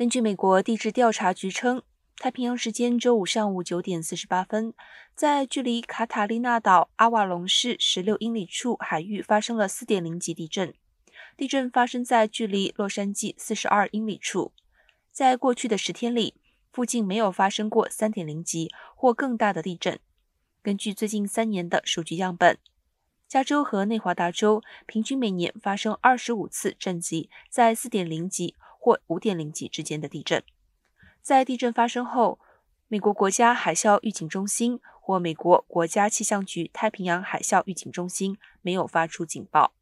根据美国地质调查局称，太平洋时间周五上午九点四十八分，在距离卡塔利纳岛阿瓦隆市十六英里处海域发生了四点零级地震。地震发生在距离洛杉矶四十二英里处。在过去的十天里，附近没有发生过三点零级或更大的地震。根据最近三年的数据样本，加州和内华达州平均每年发生二十五次震级在四点零级或五点零级之间的地震。在地震发生后，美国国家海啸预警中心或美国国家气象局太平洋海啸预警中心没有发出警报。